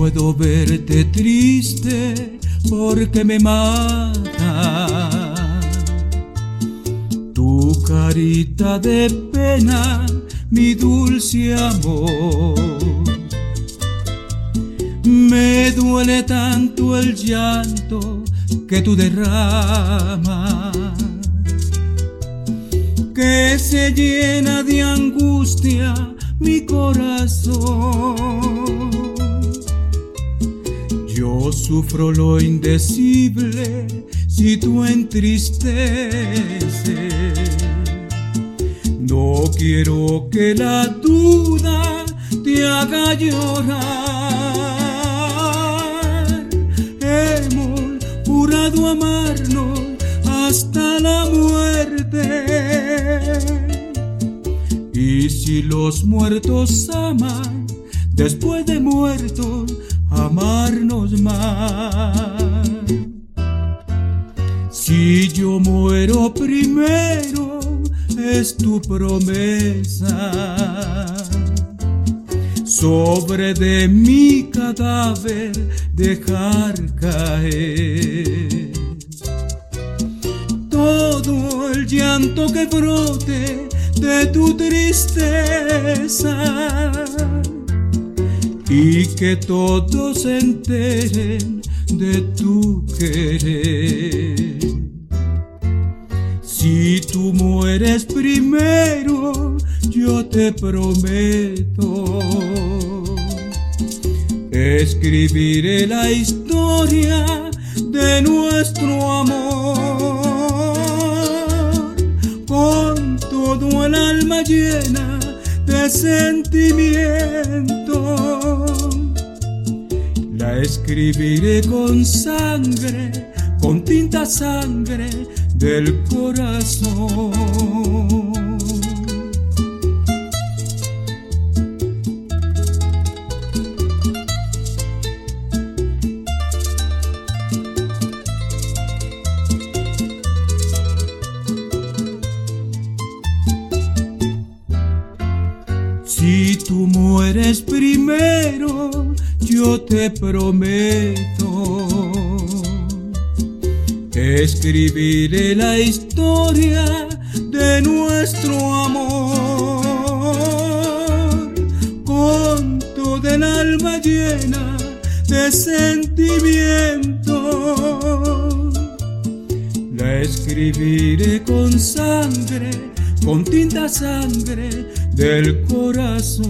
puedo verte triste porque me mata. Tu carita de pena, mi dulce amor. Me duele tanto el llanto que tú derramas, que se llena de angustia mi corazón. Sufro lo indecible si tú entristeces. No quiero que la duda te haga llorar. Hemos jurado amarnos hasta la muerte. Y si los muertos aman, después de muertos, amarnos más. Si yo muero primero, es tu promesa. Sobre de mi cadáver dejar caer todo el llanto que brote de tu tristeza y que todos se enteren de tu querer. Si tú mueres primero, yo te prometo, escribiré la historia de nuestro amor con todo el alma llena sentimiento. La escribiré con sangre, con tinta sangre del corazón. Mueres primero, yo te prometo escribiré la historia de nuestro amor con toda el alma llena de sentimiento. La escribiré con sangre, con tinta sangre del corazón.